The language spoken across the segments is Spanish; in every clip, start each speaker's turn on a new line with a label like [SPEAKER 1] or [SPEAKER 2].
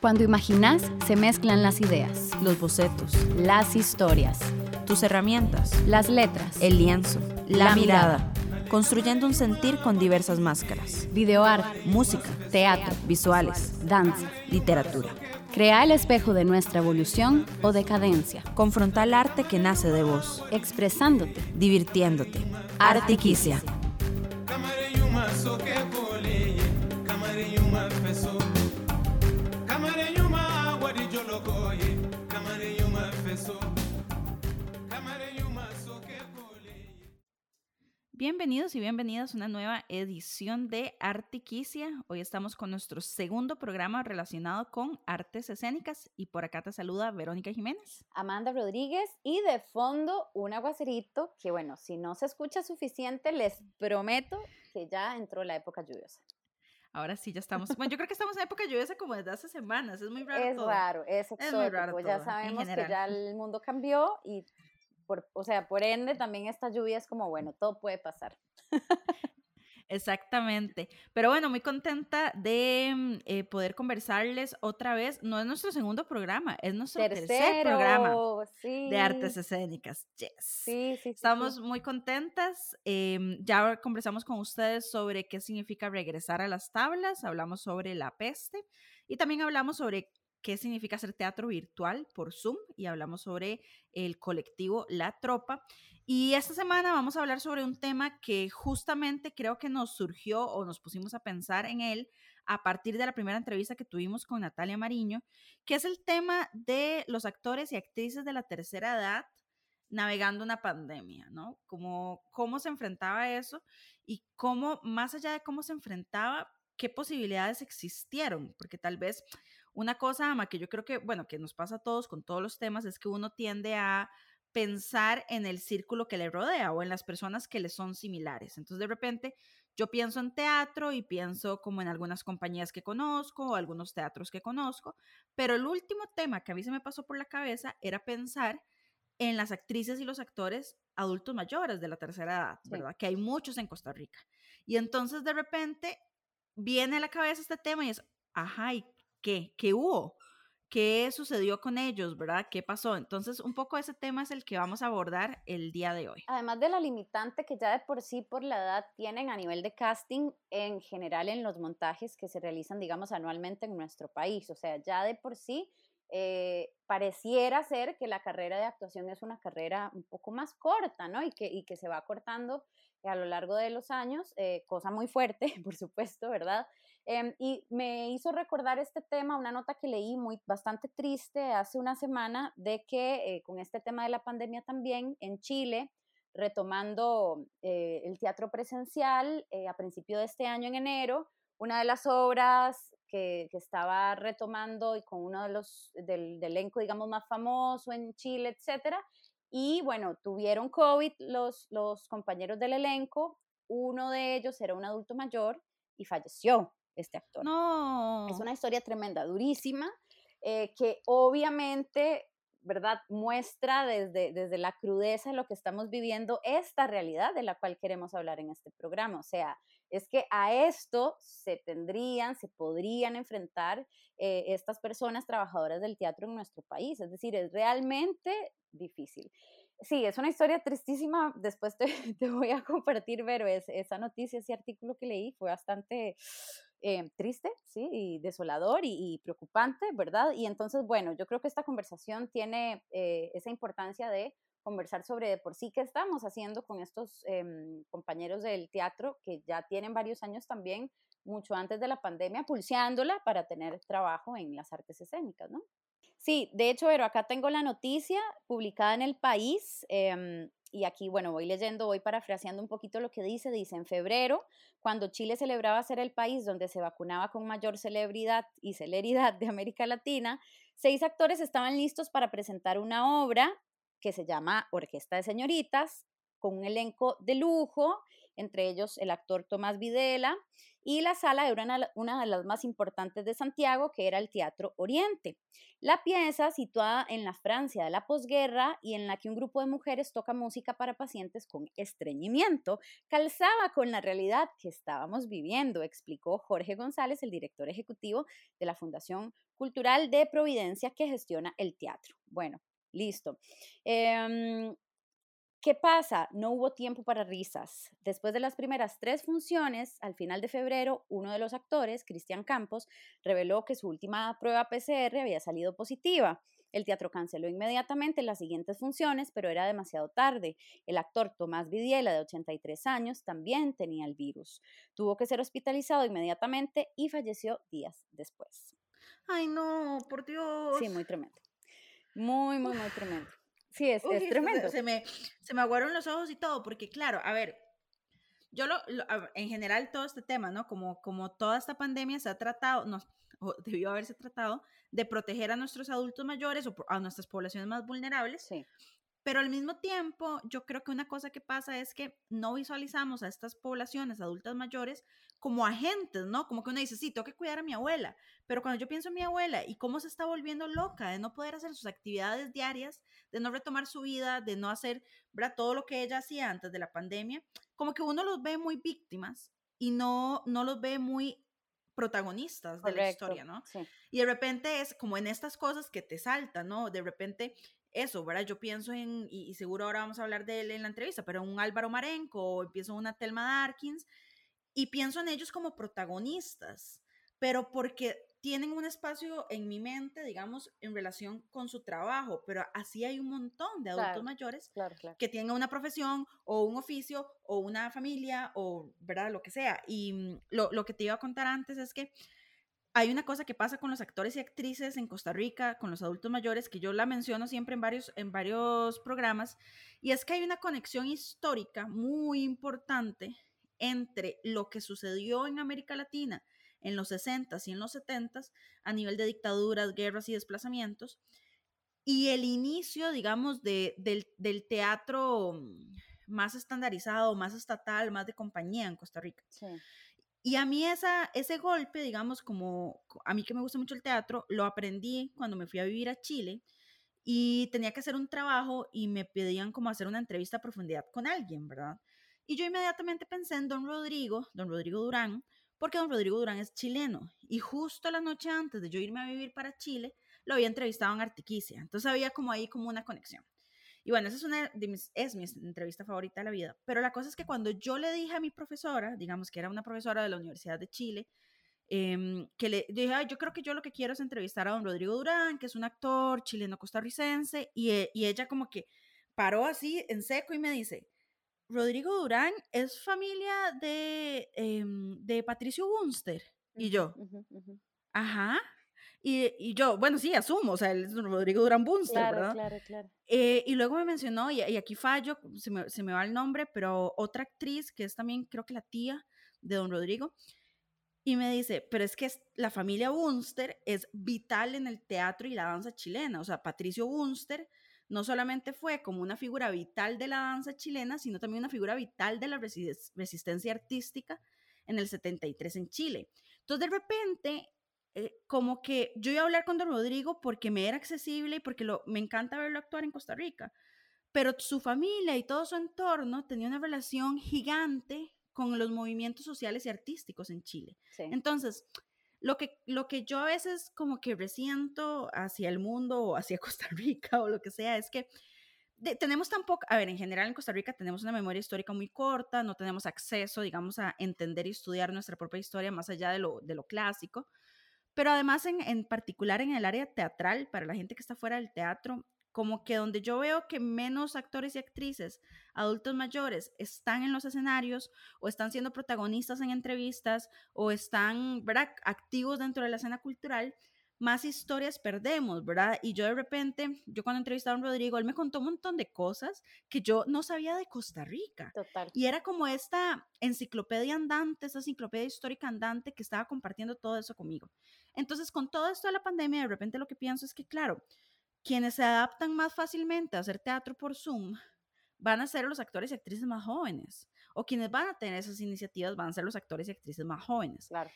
[SPEAKER 1] Cuando imaginas, se mezclan las ideas,
[SPEAKER 2] los bocetos,
[SPEAKER 1] las historias,
[SPEAKER 2] tus herramientas,
[SPEAKER 1] las letras,
[SPEAKER 2] el lienzo, la, mirada, construyendo un sentir con diversas máscaras.
[SPEAKER 1] videoarte,
[SPEAKER 2] Música,
[SPEAKER 1] teatro,
[SPEAKER 2] visuales,
[SPEAKER 1] danza.
[SPEAKER 2] literatura.
[SPEAKER 1] Crea el espejo de nuestra evolución o decadencia,
[SPEAKER 2] Confronta el arte que nace de vos,
[SPEAKER 1] expresándote.
[SPEAKER 2] divirtiéndote. Artiquicia.
[SPEAKER 3] Kamari
[SPEAKER 2] Bienvenidos y bienvenidas a una nueva edición de Artiquicia. Hoy estamos con nuestro segundo programa relacionado con artes escénicas y por acá te saluda Verónica Jiménez.
[SPEAKER 4] Amanda Rodríguez y de fondo un aguacerito que bueno, si no se escucha suficiente, les prometo que ya entró la época lluviosa.
[SPEAKER 2] Ahora sí ya estamos. Bueno, yo creo que estamos en época lluviosa como desde hace semanas. Es muy raro.
[SPEAKER 4] es
[SPEAKER 2] todo.
[SPEAKER 4] raro, es
[SPEAKER 2] muy
[SPEAKER 4] exótico,
[SPEAKER 2] raro
[SPEAKER 4] ya
[SPEAKER 2] todo,
[SPEAKER 4] sabemos que ya el mundo cambió y por, o sea, por ende también esta lluvia es como, bueno, todo puede pasar.
[SPEAKER 2] Exactamente. Pero bueno, muy contenta de mm, eh, poder conversarles otra vez. No es nuestro segundo programa, es nuestro tercer programa
[SPEAKER 4] sí.
[SPEAKER 2] de artes escénicas. Yes.
[SPEAKER 4] Sí, sí, sí, sí.
[SPEAKER 2] Estamos muy contentas. em, ya conversamos con ustedes sobre qué significa regresar a las tablas, hablamos sobre la peste y también hablamos sobre qué significa hacer teatro virtual por Zoom y hablamos sobre el colectivo La Tropa. Y esta semana vamos a hablar sobre un tema que justamente creo que nos surgió o nos pusimos a pensar en él a partir de la primera entrevista que tuvimos con Natalia Mariño, que es el tema de los actores y actrices de la tercera edad navegando una pandemia, ¿no? Como cómo se enfrentaba eso y cómo, más allá de cómo se enfrentaba, qué posibilidades existieron, porque tal vez una cosa, Ama, que yo creo que, bueno, que nos pasa a todos con todos los temas, es que uno tiende a pensar en el círculo que le rodea o en las personas que le son similares. Entonces, de repente, yo pienso en teatro y pienso como en algunas compañías que conozco o algunos teatros que conozco, pero el último tema que a mí se me pasó por la cabeza era pensar en las actrices y los actores adultos mayores de la tercera edad,
[SPEAKER 4] Sí.
[SPEAKER 2] ¿verdad? Que hay muchos en Costa Rica. Y entonces de repente viene a la cabeza este tema y es, ajá, ¿y qué? ¿Qué hubo? ¿Qué sucedió con ellos, verdad? ¿Qué pasó? Entonces, un poco ese tema es el que vamos a abordar el día de hoy.
[SPEAKER 4] Además de la limitante que ya de por sí por la edad tienen a nivel de casting en general en los montajes que se realizan, digamos, anualmente en nuestro país. O sea, ya de por sí eh, pareciera ser que la carrera de actuación es una carrera un poco más corta, ¿no? Y que, y que se va cortando a lo largo de los años, eh, cosa muy fuerte, por supuesto, ¿verdad? Em, y me hizo recordar este tema, una nota que leí muy bastante triste hace una semana de que eh, con este tema de la pandemia también en Chile, retomando eh, el teatro presencial a principio de este año en enero, una de las obras que, que estaba retomando y con uno de los del, del elenco, digamos, más famoso en Chile, etcétera. Y bueno, tuvieron COVID los, los compañeros del elenco, uno de ellos era un adulto mayor y falleció este actor.
[SPEAKER 2] No.
[SPEAKER 4] Es una historia tremenda, durísima, eh, que obviamente, ¿verdad? Muestra desde, desde la crudeza de lo que estamos viviendo esta realidad de la cual queremos hablar en este programa. O sea, es que a esto se tendrían, se podrían enfrentar eh, estas personas trabajadoras del teatro en nuestro país. Es decir, es realmente difícil. Sí, es una historia tristísima. Después te, voy a compartir, pero es, esa noticia, ese artículo que leí fue bastante eh, triste, sí, desolador y, y, preocupante, ¿verdad? Y entonces, bueno, yo creo que esta conversación tiene eh, esa importancia de conversar sobre de por sí qué estamos haciendo con estos eh, compañeros del teatro que ya tienen varios años también, mucho antes de la pandemia, pulseándola para tener trabajo en las artes escénicas, ¿no? Sí, de hecho, pero acá tengo la noticia publicada en El País. Eh, y aquí, bueno, voy leyendo, voy parafraseando un poquito lo que dice. Dice, en febrero, cuando Chile celebraba ser el país donde se vacunaba con mayor celebridad y celeridad de América Latina, seis actores estaban listos para presentar una obra que se llama Orquesta de Señoritas, con un elenco de lujo, entre ellos el actor Tomás Videla, y la sala era una, una, de las más importantes de Santiago, que era el Teatro Oriente. La pieza, situada en la Francia de la posguerra y en la que un grupo de mujeres toca música para pacientes con estreñimiento, calzaba con la realidad que estábamos viviendo, explicó Jorge González, el director ejecutivo de la Fundación Cultural de Providencia que gestiona el teatro. Bueno, listo. Eh, ¿Qué pasa? No hubo tiempo para risas. Después de las primeras tres funciones, al final de febrero, uno de los actores, Cristian Campos, reveló que su última prueba PCR había salido positiva. El teatro canceló inmediatamente las siguientes funciones, pero era demasiado tarde. El actor Tomás Vidiela, de 83 años, también tenía el virus. Tuvo que ser hospitalizado inmediatamente y falleció días después.
[SPEAKER 2] Ay, no, por Dios.
[SPEAKER 4] Sí, muy tremendo. Muy, muy, muy tremendo. Sí, es, Uy, es tremendo.
[SPEAKER 2] Se, me, se me aguaron los ojos y todo, porque claro, a ver, yo lo, lo, en general todo este tema, ¿no? Como, como toda esta pandemia se ha tratado, no, o debió haberse tratado de proteger a nuestros adultos mayores o a nuestras poblaciones más vulnerables.
[SPEAKER 4] Sí.
[SPEAKER 2] Pero al mismo tiempo, yo creo que una cosa que pasa es que no visualizamos a estas poblaciones adultas mayores como agentes, ¿no? Como que uno dice, sí, tengo que cuidar a mi abuela, pero cuando yo pienso en mi abuela y cómo se está volviendo loca de no poder hacer sus actividades diarias, de no retomar su vida, de no hacer ¿verdad? todo lo que ella hacía antes de la pandemia, como que uno los ve muy víctimas y no, no los ve muy protagonistas Correcto, de la historia, ¿no?
[SPEAKER 4] Sí.
[SPEAKER 2] Y de repente es como en estas cosas que te saltan, ¿no? De repente eso, ¿verdad? Yo pienso en, y, y, seguro ahora vamos a hablar de él en la entrevista, pero un Álvaro Marenco, o empiezo en una Telma Darkins, y pienso en ellos como protagonistas, pero porque tienen un espacio en mi mente, digamos, en relación con su trabajo, pero así hay un montón de adultos
[SPEAKER 4] Claro,
[SPEAKER 2] mayores
[SPEAKER 4] claro, claro.
[SPEAKER 2] que tienen una profesión o un oficio o una familia o, ¿verdad? Lo que sea. Y mm, lo, lo que te iba a contar antes es que hay una cosa que pasa con los actores y actrices en Costa Rica, con los adultos mayores, que yo la menciono siempre en varios, en varios programas, y es que hay una conexión histórica muy importante entre lo que sucedió en América Latina en los 60s y en los 70s a nivel de dictaduras, guerras y desplazamientos, y el inicio, digamos, de, del, del teatro más estandarizado, más estatal, más de compañía en Costa Rica.
[SPEAKER 4] Sí.
[SPEAKER 2] Y a mí esa, ese golpe, digamos, como a mí que me gusta mucho el teatro, lo aprendí cuando me fui a vivir a Chile y tenía que hacer un trabajo y me pedían como hacer una entrevista a profundidad con alguien, ¿verdad? Y yo inmediatamente pensé en don Rodrigo, don Rodrigo Durán, porque don Rodrigo Durán es chileno y justo la noche antes de yo irme a vivir para Chile, lo había entrevistado en Artiquicia, entonces había como ahí como una conexión. Y bueno, esa es una de mis, es mi entrevista favorita de la vida. Pero la cosa es que cuando yo le dije a mi profesora, digamos que era una profesora de la Universidad de Chile, eh, que le dije, Ay, yo creo que yo lo que quiero es entrevistar a don Rodrigo Durán, que es un actor chileno costarricense, y, y ella como que paró así en seco y me dice, Rodrigo Durán es familia de, eh, de Patricio Bunster. Y yo, ajá. Y, y, yo, bueno, sí, asumo, o sea, él es Rodrigo Durán Bunster,
[SPEAKER 4] Claro,
[SPEAKER 2] ¿verdad?
[SPEAKER 4] claro, claro.
[SPEAKER 2] Eh, y luego me mencionó, y, y, aquí fallo, se me, se me va el nombre, pero otra actriz que es también, creo que la tía de don Rodrigo, y me dice, pero es que la familia Bunster es vital en el teatro y la danza chilena, o sea, Patricio Bunster no solamente fue como una figura vital de la danza chilena, sino también una figura vital de la resist resistencia artística en el 73 en Chile. Entonces, de repente, eh, como que yo iba a hablar con don Rodrigo porque me era accesible y porque lo, me encanta verlo actuar en Costa Rica, pero su familia y todo su entorno tenía una relación gigante con los movimientos sociales y artísticos en Chile.
[SPEAKER 4] Sí.
[SPEAKER 2] Entonces, lo que, lo que yo a veces como que resiento hacia el mundo o hacia Costa Rica o lo que sea es que de, tenemos tan poco, a ver, en general en Costa Rica tenemos una memoria histórica muy corta, no tenemos acceso, digamos, a entender y estudiar nuestra propia historia más allá de lo, de lo clásico, pero además en, en particular en el área teatral, para la gente que está fuera del teatro, como que donde yo veo que menos actores y actrices, adultos mayores, están en los escenarios o están siendo protagonistas en entrevistas o están activos dentro de la escena cultural, más historias perdemos, ¿verdad? Y yo de repente, yo cuando entrevistaron a Rodrigo, él me contó un montón de cosas que yo no sabía de Costa Rica.
[SPEAKER 4] Total.
[SPEAKER 2] Y era como esta enciclopedia andante, esa enciclopedia histórica andante que estaba compartiendo todo eso conmigo. Entonces, con todo esto de la pandemia, de repente lo que pienso es que, claro, quienes se adaptan más fácilmente a hacer teatro por Zoom van a ser los actores y actrices más jóvenes. O quienes van a tener esas iniciativas van a ser los actores y actrices más jóvenes.
[SPEAKER 4] Claro.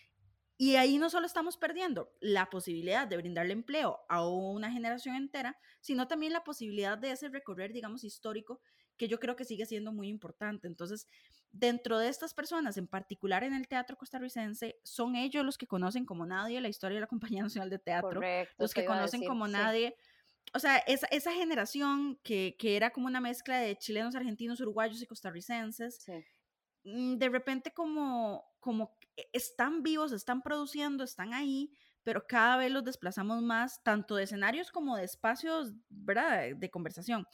[SPEAKER 2] Y ahí no solo estamos perdiendo la posibilidad de brindarle empleo a una generación entera, sino también la posibilidad de ese recorrer, digamos, histórico, que yo creo que sigue siendo muy importante. Entonces, dentro de estas personas, en particular en el teatro costarricense, son ellos los que conocen como nadie la historia de la Compañía Nacional de Teatro,
[SPEAKER 4] Correcto,
[SPEAKER 2] los que conocen
[SPEAKER 4] decir,
[SPEAKER 2] como
[SPEAKER 4] sí.
[SPEAKER 2] nadie. O sea, esa, esa generación que, que era como una mezcla de chilenos, argentinos, uruguayos y costarricenses,
[SPEAKER 4] Sí.
[SPEAKER 2] mm, de repente como, como que están vivos, están produciendo, están ahí, pero cada vez los desplazamos más, tanto de escenarios como de espacios, ¿verdad? De conversación.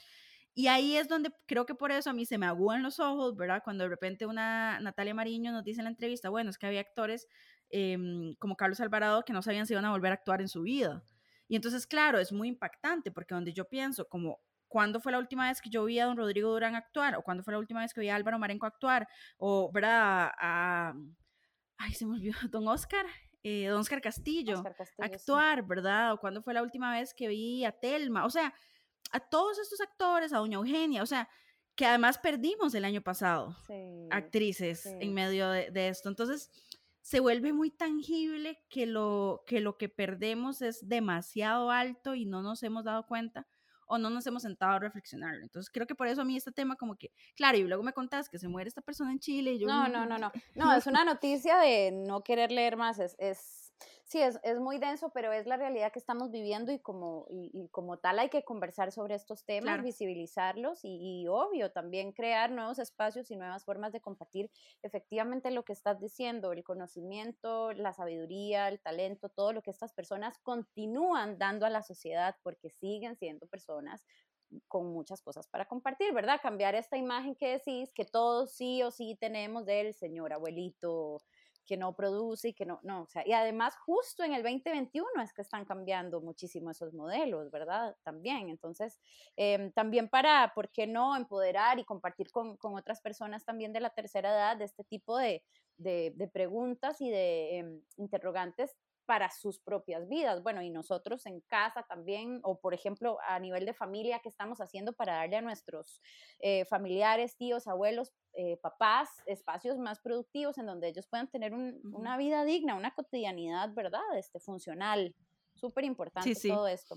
[SPEAKER 2] Y ahí es donde creo que por eso a mí se me agúan los ojos, ¿verdad? Cuando de repente una Natalia Mariño nos dice en la entrevista, bueno, es que había actores em, como Carlos Alvarado que no sabían si iban a volver a actuar en su vida. Y entonces, claro, es muy impactante porque donde yo pienso como, ¿cuándo fue la última vez que yo vi a don Rodrigo Durán actuar? ¿O cuándo fue la última vez que vi a Álvaro Marenco actuar? O, ¿verdad? A, ay, se me olvidó, don Oscar, eh, don Oscar Castillo,
[SPEAKER 4] Oscar Castillo, sí.
[SPEAKER 2] actuar, ¿verdad? ¿O cuándo fue la última vez que vi a Telma? O sea, a todos estos actores, a doña Eugenia, o sea, que además perdimos el año pasado
[SPEAKER 4] Sí,
[SPEAKER 2] actrices
[SPEAKER 4] sí.
[SPEAKER 2] en medio de, de esto. Entonces, se vuelve muy tangible que lo, que lo que perdemos es demasiado alto y no nos hemos dado cuenta o no nos hemos sentado a reflexionarlo. Entonces, creo que por eso a mí este tema como que, claro, y luego me contás que se muere esta persona en Chile y yo...
[SPEAKER 4] No, no, no, no. No, es una noticia de no querer leer más. Es, es sí, es, es muy denso, pero es la realidad que estamos viviendo y como, y, y como tal hay que conversar sobre estos temas,
[SPEAKER 2] Claro.
[SPEAKER 4] visibilizarlos y, y obvio también crear nuevos espacios y nuevas formas de compartir efectivamente lo que estás diciendo, el conocimiento, la sabiduría, el talento, todo lo que estas personas continúan dando a la sociedad porque siguen siendo personas con muchas cosas para compartir, ¿verdad? Cambiar esta imagen que decís, que todos sí o sí tenemos del señor abuelito que no produce y que no, no, o sea, y además justo en el 2021 es que están cambiando muchísimo esos modelos, ¿verdad? También, entonces, em, también para, ¿por qué no empoderar y compartir con, con otras personas también de la tercera edad de este tipo de, de, preguntas y de em, interrogantes para sus propias vidas. Bueno, y nosotros en casa también, o por ejemplo, a nivel de familia, ¿qué estamos haciendo para darle a nuestros eh, familiares, tíos, abuelos, eh, papás, espacios más productivos en donde ellos puedan tener un- una vida digna, una cotidianidad, ¿verdad? Este, funcional. Súper importante
[SPEAKER 2] sí.
[SPEAKER 4] todo esto.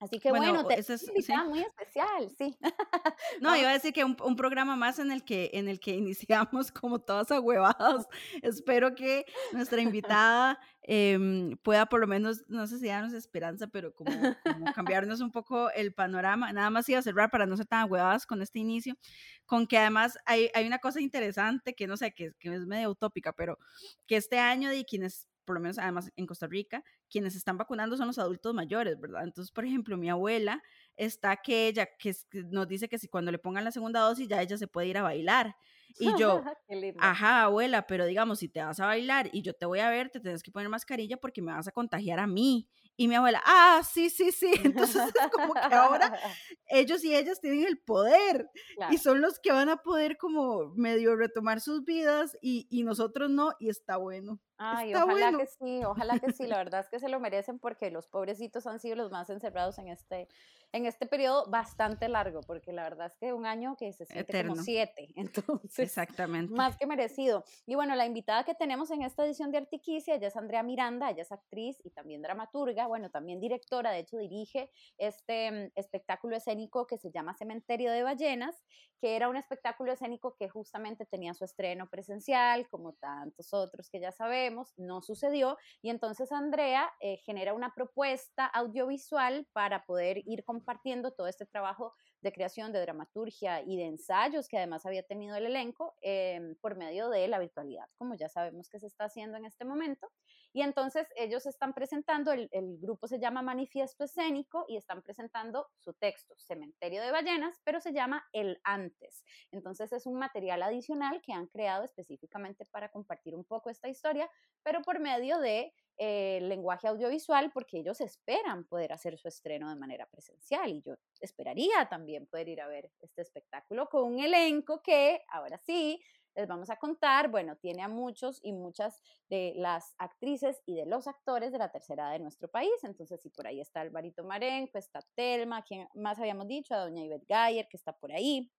[SPEAKER 4] Así que
[SPEAKER 2] Bueno,
[SPEAKER 4] bueno, te
[SPEAKER 2] ese es-
[SPEAKER 4] invitada muy especial, sí.
[SPEAKER 2] No, iba a decir que un, un programa más en el que, en el que iniciamos como todas ahuevadas. Espero que nuestra invitada em, pueda por lo menos, no sé si darnos esperanza, pero como, como cambiarnos un poco el panorama. Nada más iba a cerrar para no ser tan ahuevadas con este inicio, con que además hay, hay una cosa interesante que no sé, que, que es medio utópica, pero que este año de quienes por lo menos además en Costa Rica, quienes están vacunando son los adultos mayores, ¿verdad? Entonces, por ejemplo, mi abuela está que ella, que, nos dice que si cuando le pongan la segunda dosis ya ella se puede ir a bailar. Y yo, ajá, abuela, pero digamos, si te vas a bailar y yo te voy a ver, te tienes que poner mascarilla porque me vas a contagiar a mí. Y mi abuela, ah, sí, sí, sí. Entonces es como que ahora ellos y ellas tienen el poder
[SPEAKER 4] Claro.
[SPEAKER 2] y son los que van a poder como medio retomar sus vidas y, y nosotros no, y está bueno.
[SPEAKER 4] Ay,
[SPEAKER 2] Está
[SPEAKER 4] ojalá
[SPEAKER 2] bueno.
[SPEAKER 4] que sí, ojalá que sí, la verdad es que se lo merecen porque los pobrecitos han sido los más encerrados en este, en este periodo bastante largo, porque la verdad es que un año que se siente
[SPEAKER 2] Eterno.
[SPEAKER 4] como siete, entonces
[SPEAKER 2] Exactamente.
[SPEAKER 4] más que merecido. Y bueno, la invitada que tenemos en esta edición de Artiquicia, ella es Andrea Miranda, ella es actriz y también dramaturga, bueno, también directora, de hecho dirige este espectáculo escénico que se llama Cementerio de Ballenas, que era un espectáculo escénico que justamente tenía su estreno presencial, como tantos otros que ya sabemos, no sucedió, y entonces Andrea eh, genera una propuesta audiovisual para poder ir compartiendo todo este trabajo de creación, de dramaturgia y de ensayos que además había tenido el elenco em, por medio de la virtualidad, como ya sabemos que se está haciendo en este momento. Y entonces ellos están presentando, el, el grupo se llama Manifiesto Escénico y están presentando su texto, Cementerio de Ballenas, pero se llama El Antes. Entonces es un material adicional que han creado específicamente para compartir un poco esta historia, pero por medio de eh, lenguaje audiovisual, porque ellos esperan poder hacer su estreno de manera presencial y yo esperaría también poder ir a ver este espectáculo con un elenco que, ahora sí, les vamos a contar, bueno, tiene a muchos y muchas de las actrices y de los actores de la tercera edad de nuestro país. Entonces, sí, por ahí está Alvarito Marenco, está Telma, quien más habíamos dicho, a doña Ivette Gayer, que está por ahí.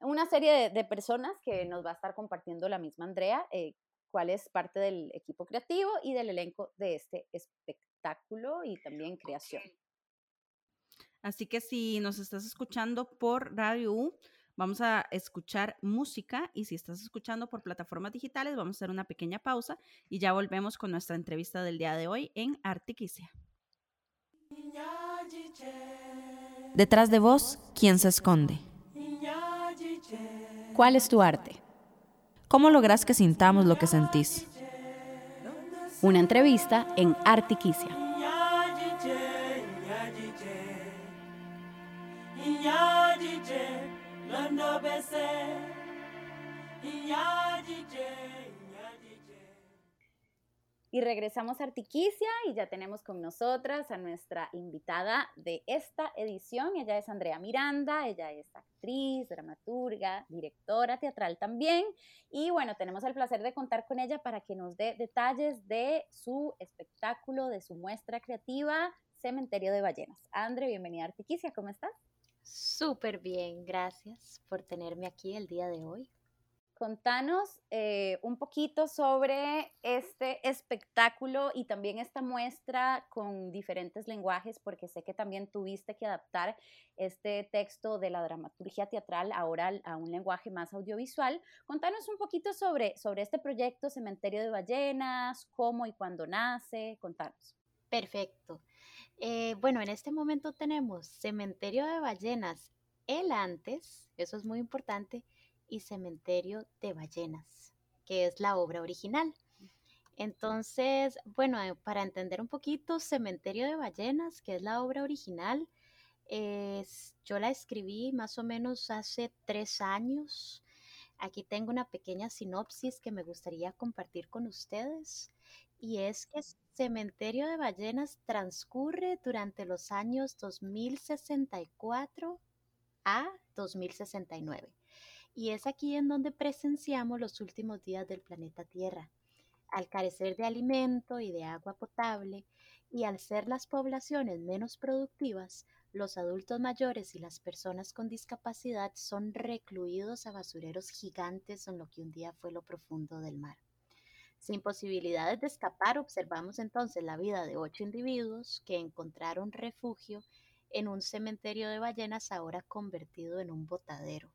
[SPEAKER 4] una serie de, personas que nos va a estar compartiendo la misma Andrea, eh, cuál es parte del equipo creativo y del elenco de este espectáculo y también creación.
[SPEAKER 2] Así que si nos estás escuchando por Radio U, vamos a escuchar música y si estás escuchando por plataformas digitales, vamos a hacer una pequeña pausa y ya volvemos con nuestra entrevista del día de hoy en Artiquicia.
[SPEAKER 1] Detrás de vos, ¿quién se esconde? ¿Cuál es tu arte? ¿Cómo logras que sintamos lo que sentís? Una entrevista en Artiquicia.
[SPEAKER 4] Y regresamos a Artiquicia y ya tenemos con nosotras a nuestra invitada de esta edición. Ella es Andrea Miranda, ella es actriz, dramaturga, directora teatral también. Y bueno, tenemos el placer de contar con ella para que nos dé detalles de su espectáculo, de su muestra creativa, Cementerio de Ballenas. Andre, bienvenida a Artiquicia, ¿cómo estás?
[SPEAKER 5] Súper bien, gracias por tenerme aquí el día de hoy.
[SPEAKER 4] Contanos eh, un poquito sobre este espectáculo y también esta muestra con diferentes lenguajes, porque sé que también tuviste que adaptar este texto de la dramaturgia teatral ahora a un lenguaje más audiovisual. Contanos un poquito sobre, sobre este proyecto Cementerio de Ballenas, cómo y cuándo nace, contanos.
[SPEAKER 5] Perfecto. Eh, bueno, en este momento tenemos Cementerio de Ballenas, el antes, eso es muy importante, y Cementerio de Ballenas, que es la obra original. Entonces, bueno, eh, para entender un poquito, Cementerio de Ballenas, que es la obra original, es, yo la escribí más o menos hace tres años. Aquí tengo una pequeña sinopsis que me gustaría compartir con ustedes. Y es que Cementerio de Ballenas transcurre durante los años 2064 a 2069. Y es aquí en donde presenciamos los últimos días del planeta Tierra. Al carecer de alimento y de agua potable, y al ser las poblaciones menos productivas, los adultos mayores y las personas con discapacidad son recluidos a basureros gigantes en lo que un día fue lo profundo del mar. Sin posibilidades de escapar, observamos entonces la vida de ocho individuos que encontraron refugio en un cementerio de ballenas ahora convertido en un botadero.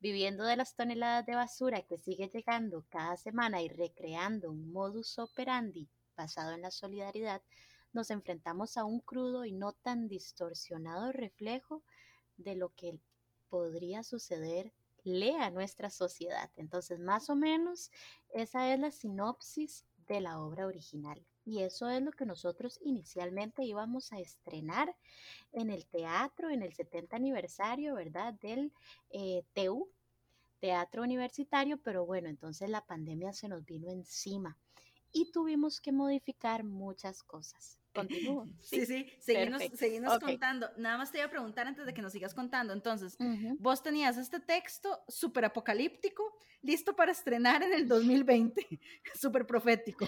[SPEAKER 5] Viviendo de las toneladas de basura que sigue llegando cada semana y recreando un modus operandi basado en la solidaridad, nos enfrentamos a un crudo y no tan distorsionado reflejo de lo que podría suceder lea nuestra sociedad. Entonces, más o menos, esa es la sinopsis de la obra original. Y eso es lo que nosotros inicialmente íbamos a estrenar en el teatro, en el 70 aniversario, ¿verdad? Del eh, TU, Teatro Universitario, pero bueno, entonces la pandemia se nos vino encima y tuvimos que modificar muchas cosas. Continúo.
[SPEAKER 2] Sí, sí, seguimos, contando. Nada más te iba a preguntar antes de que nos sigas contando. Entonces, vos tenías este texto súper apocalíptico, listo para estrenar en el 2020, súper profético.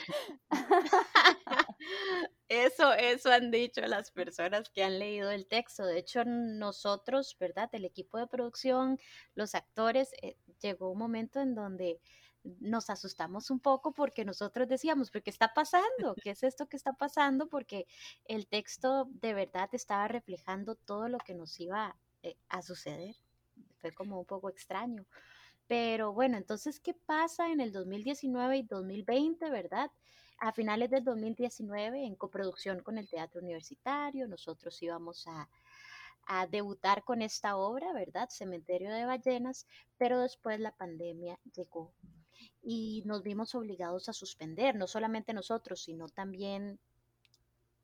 [SPEAKER 5] Eso, eso han dicho las personas que han leído el texto. De hecho, nosotros, ¿verdad? El equipo de producción, los actores, eh, llegó un momento en donde nos asustamos un poco porque nosotros decíamos, ¿pero qué está pasando? ¿Qué es esto que está pasando? Porque el texto de verdad estaba reflejando todo lo que nos iba eh, a suceder. Fue como un poco extraño. Pero bueno, entonces, ¿qué pasa en el 2019 y 2020, verdad? A finales del 2019, en coproducción con el Teatro Universitario, nosotros íbamos a, a debutar con esta obra, ¿verdad? Cementerio de Ballenas, pero después la pandemia llegó y nos vimos obligados a suspender, no solamente nosotros, sino también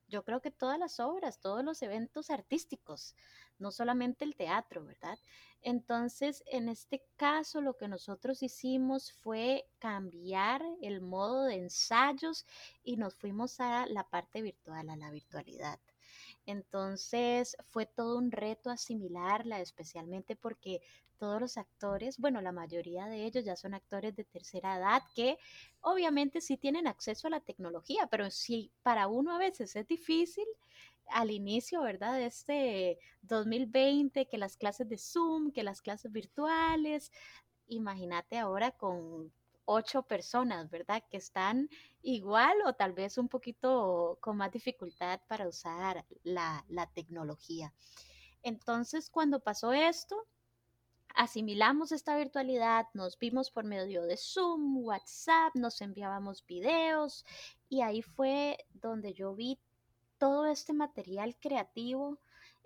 [SPEAKER 5] yo creo que todas las obras, todos los eventos artísticos, no solamente el teatro, ¿verdad? Entonces, en este caso, lo que nosotros hicimos fue cambiar el modo de ensayos y nos fuimos a la parte virtual, a la virtualidad. Entonces fue todo un reto asimilarla, especialmente porque todos los actores, bueno, la mayoría de ellos ya son actores de tercera edad que obviamente sí tienen acceso a la tecnología, pero sí para uno a veces es difícil al inicio, ¿verdad? De este 2020, que las clases de Zoom, que las clases virtuales. Imagínate ahora con ocho personas, ¿verdad? Que están igual o tal vez un poquito con más dificultad para usar la, la tecnología. Entonces, cuando pasó esto, asimilamos esta virtualidad, nos vimos por medio de Zoom, WhatsApp, nos enviábamos videos y ahí fue donde yo vi todo este material creativo,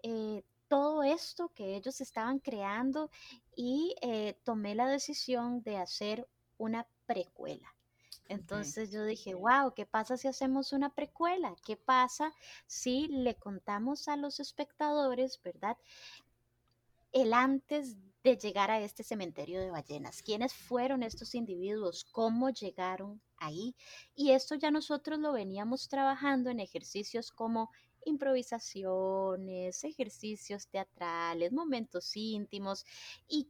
[SPEAKER 5] eh, todo esto que ellos estaban creando y eh, tomé la decisión de hacer una precuela. Entonces yo dije, wow, ¿qué pasa si hacemos una precuela? ¿Qué pasa si le contamos a los espectadores, verdad? El antes de llegar a este cementerio de ballenas. ¿Quiénes fueron estos individuos? ¿Cómo llegaron ahí? Y esto ya nosotros lo veníamos trabajando en ejercicios como improvisaciones, ejercicios teatrales, momentos íntimos y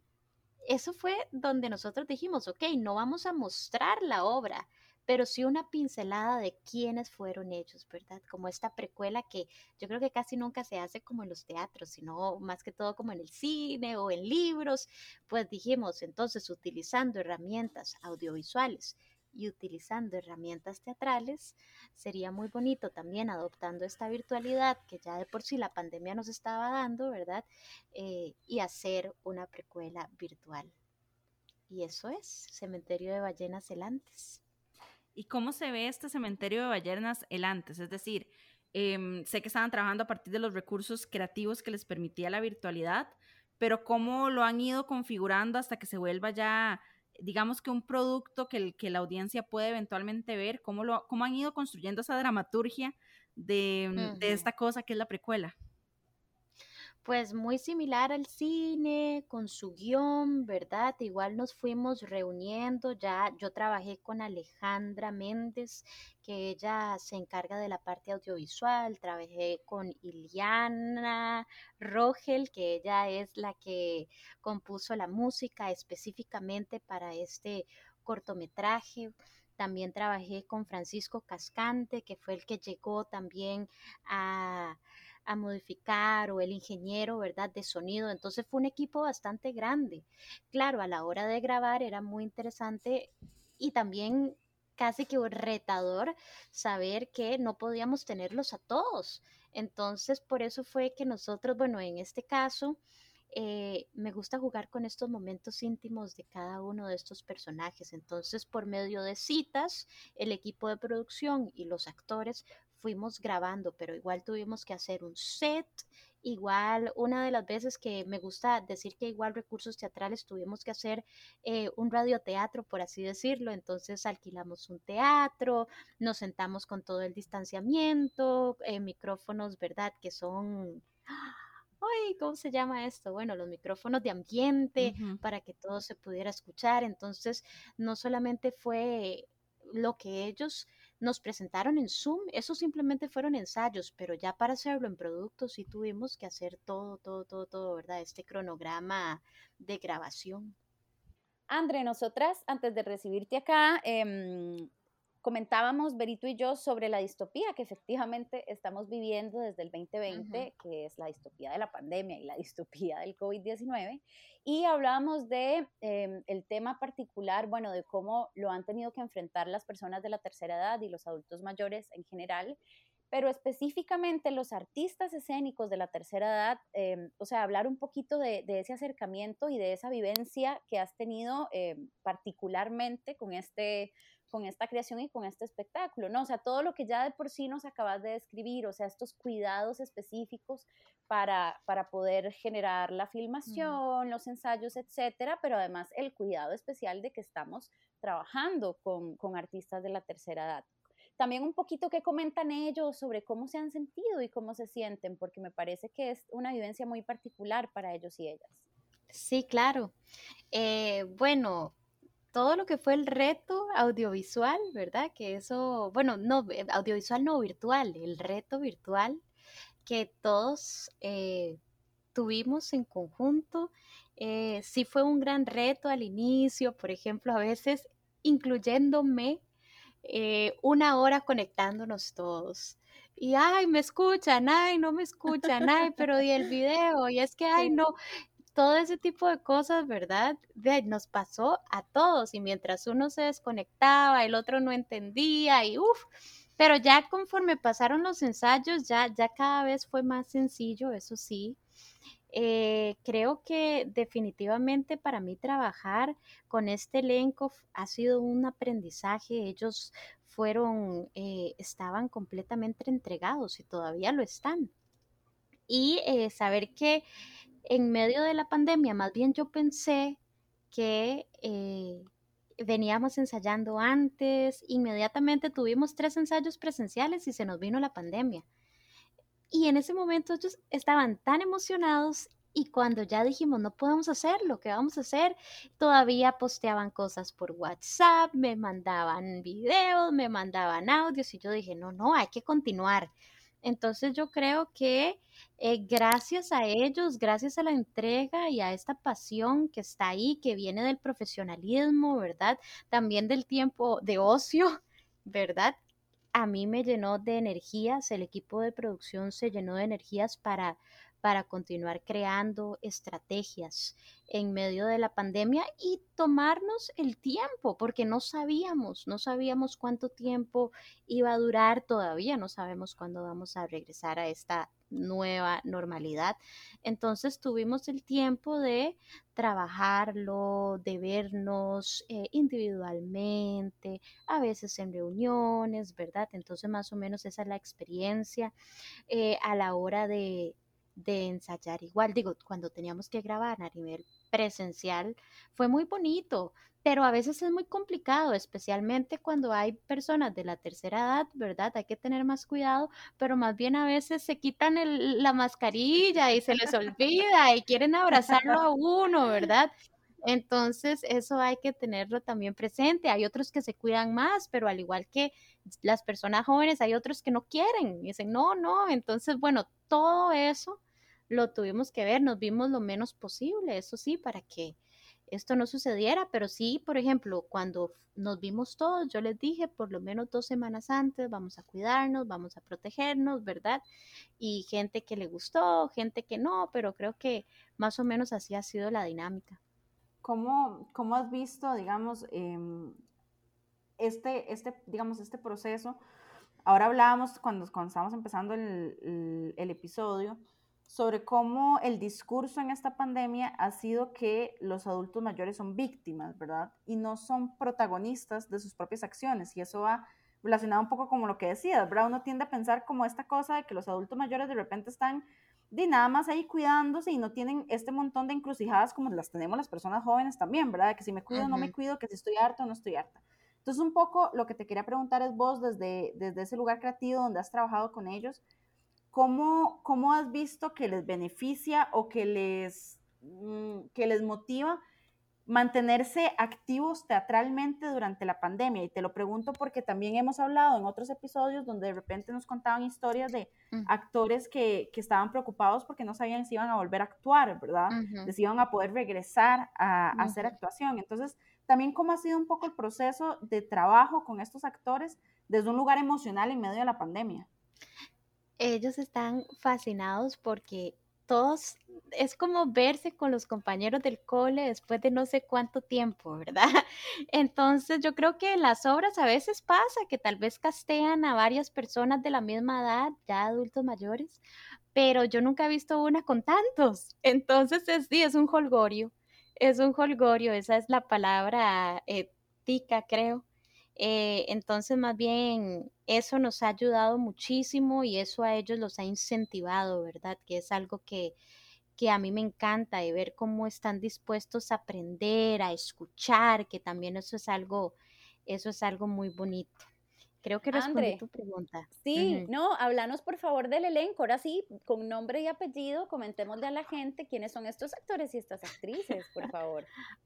[SPEAKER 5] eso fue donde nosotros dijimos, ok, no vamos a mostrar la obra, pero sí una pincelada de quiénes fueron ellos, ¿verdad? Como esta precuela que yo creo que casi nunca se hace como en los teatros, sino más que todo como en el cine o en libros, pues dijimos, entonces utilizando herramientas audiovisuales y utilizando herramientas teatrales, sería muy bonito también adoptando esta virtualidad que ya de por sí la pandemia nos estaba dando, ¿verdad? Eh, y hacer una precuela virtual. Y eso es Cementerio de Ballenas Celantes.
[SPEAKER 2] ¿Y cómo se ve este cementerio de ballenas el antes? Es decir, em, sé que estaban trabajando a partir de los recursos creativos que les permitía la virtualidad, pero cómo lo han ido configurando hasta que se vuelva ya, digamos que un producto que, que la audiencia puede eventualmente ver, cómo, lo, cómo han ido construyendo esa dramaturgia de, de esta cosa que es la precuela
[SPEAKER 5] pues muy similar al cine, con su guion, ¿verdad? Igual nos fuimos reuniendo, ya yo trabajé con Alejandra Méndez, que ella se encarga de la parte audiovisual, trabajé con Iliana Rogel, que ella es la que compuso la música específicamente para este cortometraje. También trabajé con Francisco Cascante, que fue el que llegó también a a modificar o el ingeniero, ¿verdad? De sonido. Entonces fue un equipo bastante grande. Claro, a la hora de grabar era muy interesante y también casi que retador saber que no podíamos tenerlos a todos. Entonces, por eso fue que nosotros, bueno, en este caso, eh, me gusta jugar con estos momentos íntimos de cada uno de estos personajes. Entonces, por medio de citas, el equipo de producción y los actores fuimos grabando, pero igual tuvimos que hacer un set. Igual, una de las veces que me gusta decir que igual recursos teatrales tuvimos que hacer eh, un radioteatro, por así decirlo. Entonces alquilamos un teatro, nos sentamos con todo el distanciamiento, eh, micrófonos, ¿verdad? Que son... Ay, ¿cómo se llama esto? Bueno, los micrófonos de ambiente para que todo se pudiera escuchar. Entonces, no solamente fue lo que ellos nos presentaron en Zoom, eso simplemente fueron ensayos, pero ya para hacerlo en productos sí tuvimos que hacer todo, todo, todo, todo, ¿verdad? Este cronograma de grabación.
[SPEAKER 4] Andre, nosotras antes de recibirte acá, eh, comentábamos Berito y yo sobre la distopía que efectivamente estamos viviendo desde el 2020, que es la distopía de la pandemia y la distopía del COVID-19, y hablábamos de em, el tema particular, bueno, de cómo lo han tenido que enfrentar las personas de la tercera edad y los adultos mayores en general, pero específicamente los artistas escénicos de la tercera edad, em, o sea, hablar un poquito de, ese acercamiento y de esa vivencia que has tenido em, particularmente con este con esta creación y con este espectáculo, ¿no? O sea, todo lo que ya de por sí nos acabas de describir, o sea, estos cuidados específicos para, para poder generar la filmación, los ensayos, etcétera, pero además el cuidado especial de que estamos trabajando con, con artistas de la tercera edad. También un poquito qué comentan ellos sobre cómo se han sentido y cómo se sienten, porque me parece que es una vivencia muy particular para ellos y ellas.
[SPEAKER 5] Sí, claro. Eh, bueno, todo lo que fue el reto audiovisual, ¿verdad? Que eso, bueno, no, eh, audiovisual no virtual, el reto virtual que todos eh, tuvimos en conjunto. Eh, sí fue un gran reto al inicio, por ejemplo, a veces incluyéndome eh, una hora conectándonos todos. Y, ay, me escuchan, ay, no me escuchan, ay, pero y el video, y es que, ay, no, todo ese tipo de cosas, ¿verdad? nos pasó a todos y mientras uno se desconectaba, el otro no entendía y uff, pero ya conforme pasaron los ensayos, ya, ya cada vez fue más sencillo, eso sí. Eh, creo que definitivamente para mí trabajar con este elenco ha sido un aprendizaje. Ellos fueron, eh, estaban completamente entregados y todavía lo están. Y eh, saber que en medio de la pandemia, más bien yo pensé que veníamos ensayando antes, inmediatamente tuvimos tres ensayos presenciales y se nos vino la pandemia. Y en ese momento ellos estaban tan emocionados y cuando ya dijimos, no podemos hacer lo que vamos a hacer, todavía posteaban cosas por WhatsApp, me mandaban videos, me mandaban audios y yo dije, no, no, hay que continuar. Entonces yo creo que eh, gracias a ellos, gracias a la entrega y a esta pasión que está ahí, que viene del profesionalismo, ¿verdad? También del tiempo de ocio, ¿verdad? A mí me llenó de energías, el equipo de producción se llenó de energías para para continuar creando estrategias en medio de la pandemia y tomarnos el tiempo, porque no sabíamos, no sabíamos cuánto tiempo iba a durar, todavía no sabemos cuándo vamos a regresar a esta nueva normalidad. Entonces tuvimos el tiempo de trabajarlo, de vernos eh, individualmente, a veces en reuniones, ¿verdad? Entonces más o menos esa es la experiencia eh, a la hora de, de ensayar igual. Digo, cuando teníamos que grabar a nivel presencial fue muy bonito, pero a veces es muy complicado, especialmente cuando hay personas de la tercera edad, ¿verdad? Hay que tener más cuidado, pero más bien a veces se quitan la mascarilla y se les olvida y quieren abrazarlo a uno, ¿verdad? Entonces, eso hay que tenerlo también presente. Hay otros que se cuidan más, pero al igual que las personas jóvenes, hay otros que no quieren. dicen, no, no. Entonces, bueno, todo eso lo tuvimos que ver, nos vimos lo menos posible, eso sí, para que esto no sucediera, pero sí, por ejemplo, cuando nos vimos todos, yo les dije por lo menos dos semanas antes, vamos a cuidarnos, vamos a protegernos, ¿verdad? Y gente que le gustó, gente que no, pero creo que más o menos así ha sido la dinámica.
[SPEAKER 2] ¿Cómo, cómo has visto, digamos, em, este, este, digamos, este proceso? Ahora hablábamos cuando, cuando estábamos empezando el, el episodio sobre cómo el discurso en esta pandemia ha sido que los adultos mayores son víctimas, ¿verdad? Y no son protagonistas de sus propias acciones. Y eso va relacionado un poco como lo que decías, ¿verdad? Uno tiende a pensar como esta cosa de que los adultos mayores de repente están de nada más ahí cuidándose y no tienen este montón de encrucijadas como las tenemos las personas jóvenes también, ¿verdad? Que si me cuido, o no me cuido, que si estoy harta o no estoy harta. Entonces, un poco lo que te quería preguntar es vos, desde, desde ese lugar creativo donde has trabajado con ellos, ¿cómo, cómo has visto que les beneficia o que les, mm, que les motiva mantenerse activos teatralmente durante la pandemia? Y te lo pregunto porque también hemos hablado en otros episodios donde de repente nos contaban historias de mm. actores que, que, estaban preocupados porque no sabían si iban a volver a actuar, ¿verdad? Si iban a poder regresar a, hacer actuación. Entonces, también cómo ha sido un poco el proceso de trabajo con estos actores desde un lugar emocional en medio de la pandemia
[SPEAKER 5] ellos están fascinados porque todos es como verse con los compañeros del cole después de no sé cuánto tiempo, ¿verdad? Entonces yo creo que en las obras a veces pasa que tal vez castean a varias personas de la misma edad, ya adultos mayores, pero yo nunca he visto una con tantos. Entonces es, sí, es un holgorio, es un holgorio, esa es la palabra eh, creo. Eh, entonces, más bien, eso nos ha ayudado muchísimo y eso a ellos los ha incentivado, ¿verdad? Que es algo que, que a mí me encanta de ver cómo están dispuestos a aprender, a escuchar, que también eso es algo, eso es algo muy bonito. Creo que respondí tu pregunta.
[SPEAKER 4] Sí, no, háblanos por favor del elenco. Ahora sí, con nombre y apellido, comentémosle a la gente quiénes son estos actores y estas actrices, por favor.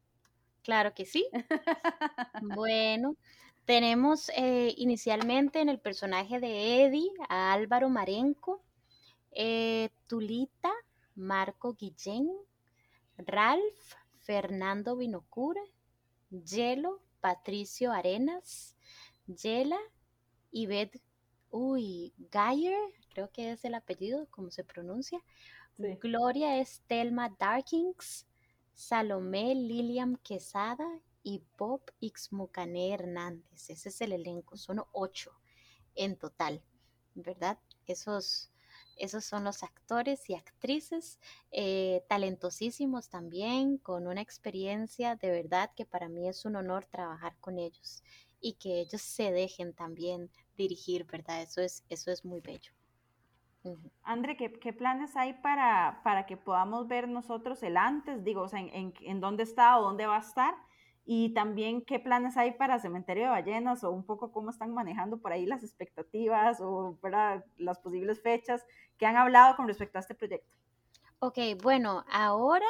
[SPEAKER 5] Claro que sí. bueno, tenemos eh, inicialmente en el personaje de Eddie a Álvaro Marenco, eh, Tulita, Marco Guillén, Ralph, Fernando Vinocura, Yelo, Patricio Arenas, Yela Beth uy, Geyer, creo que es el apellido, como se pronuncia. Gloria Estelma Darkings, Salomé Lilian Quesada y Bob Ixmucané Hernández. Ese es el elenco, son ocho en total, ¿verdad? Esos, esos son los actores y actrices eh, talentosísimos también, con una experiencia de verdad que para mí es un honor trabajar con ellos y que ellos se dejen también dirigir, ¿verdad? Eso es, eso es muy bello.
[SPEAKER 2] André, ¿qué, ¿qué, planes hay para, para que podamos ver nosotros el antes? Digo, o sea, en, en, dónde está o dónde va a estar. Y también qué planes hay para Cementerio de Ballenas o un poco cómo están manejando por ahí las expectativas o las posibles fechas que han hablado con respecto a este proyecto.
[SPEAKER 5] Ok, bueno, ahora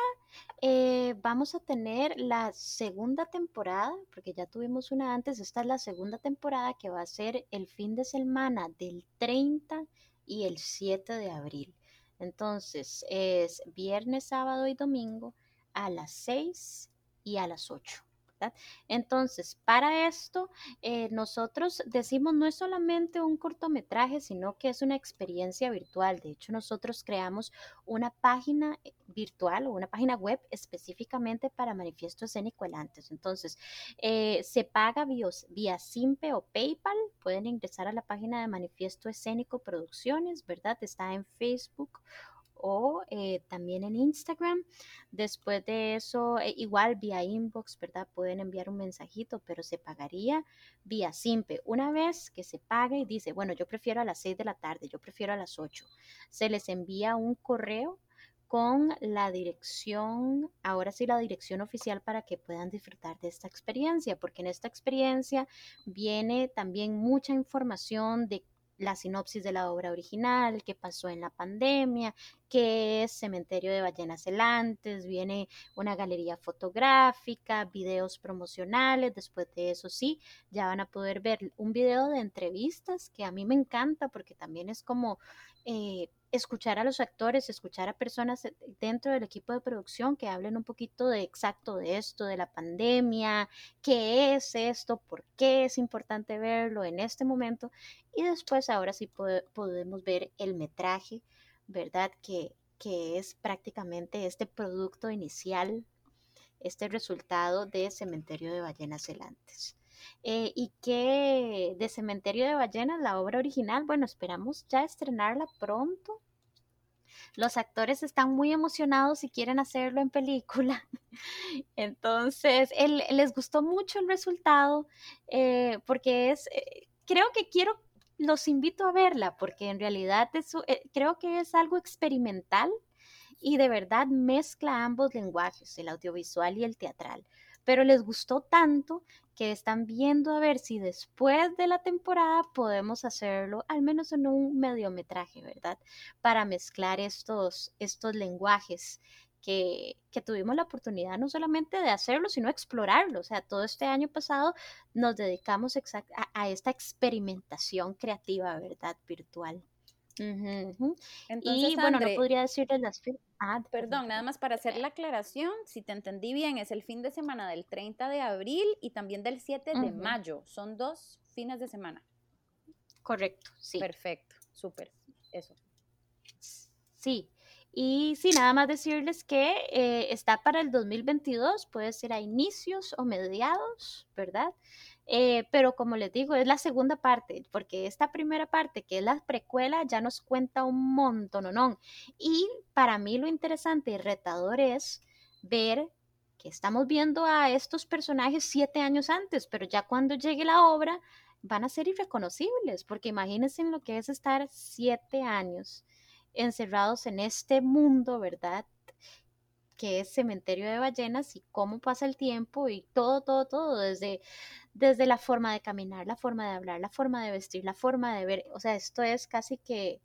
[SPEAKER 5] eh, vamos a tener la segunda temporada, porque ya tuvimos una antes, esta es la segunda temporada que va a ser el fin de semana del 30 y el 7 de abril. Entonces, es viernes, sábado y domingo a las 6 y a las 8. Entonces, para esto, eh, nosotros decimos no es solamente un cortometraje, sino que es una experiencia virtual. De hecho, nosotros creamos una página eh, virtual o una página web específicamente para Manifiesto Escénico el antes. Entonces, eh, se paga vía, vía Simpe o PayPal. Pueden ingresar a la página de Manifiesto Escénico Producciones, ¿verdad? Está en Facebook o eh, también en Instagram. Después de eso, eh, igual vía inbox, ¿verdad? Pueden enviar un mensajito, pero se pagaría vía Simpe. Una vez que se pague y dice, bueno, yo prefiero a las 6 de la tarde, yo prefiero a las 8, se les envía un correo con la dirección, ahora sí la dirección oficial para que puedan disfrutar de esta experiencia, porque en esta experiencia viene también mucha información de la sinopsis de la obra original, qué pasó en la pandemia, qué es Cementerio de Ballenas Celantes, viene una galería fotográfica, videos promocionales, después de eso sí, ya van a poder ver un video de entrevistas que a mí me encanta porque también es como eh, escuchar a los actores, escuchar a personas dentro del equipo de producción que hablen un poquito de exacto de esto, de la pandemia, qué es esto, por qué es importante verlo en este momento. Y después ahora sí podemos ver el metraje, ¿verdad? Que, que es prácticamente este producto inicial, este resultado de Cementerio de Ballenas Celantes. Eh, y que de Cementerio de Ballenas, la obra original, bueno, esperamos ya estrenarla pronto. Los actores están muy emocionados y quieren hacerlo en película. Entonces, les gustó mucho el resultado eh, porque es, eh, creo que quiero, los invito a verla porque en realidad creo que es algo experimental y de verdad mezcla ambos lenguajes, el audiovisual y el teatral pero les gustó tanto que están viendo a ver si después de la temporada podemos hacerlo, al menos en un mediometraje, ¿verdad? Para mezclar estos, estos lenguajes que, que, tuvimos la oportunidad no solamente de hacerlo, sino explorarlo. O sea, todo este año pasado nos dedicamos a, a esta experimentación creativa, ¿verdad? Virtual y bueno, no podría decirles las
[SPEAKER 4] ah, perdón, nada más para hacer la aclaración, si te entendí bien, es el fin de semana del 30 de abril y también del 7 de mayo. Son dos fines de semana.
[SPEAKER 5] Correcto, sí.
[SPEAKER 4] Perfecto, súper. Eso.
[SPEAKER 5] Sí. Y sí, nada más decirles que eh, está para el 2022, puede ser a inicios o mediados, ¿verdad? Eh, pero como les digo, es la segunda parte, porque esta primera parte, que es la precuela, ya nos cuenta un montón, ¿no? Y para mí lo interesante y retador es ver que estamos viendo a estos personajes siete años antes, pero ya cuando llegue la obra van a ser irreconocibles, porque imagínense lo que es estar siete años encerrados en este mundo, ¿verdad? Que es Cementerio de Ballenas y cómo pasa el tiempo y todo, todo, todo, desde, desde la forma de caminar, la forma de hablar, la forma de vestir, la forma de ver, o sea, esto es casi que,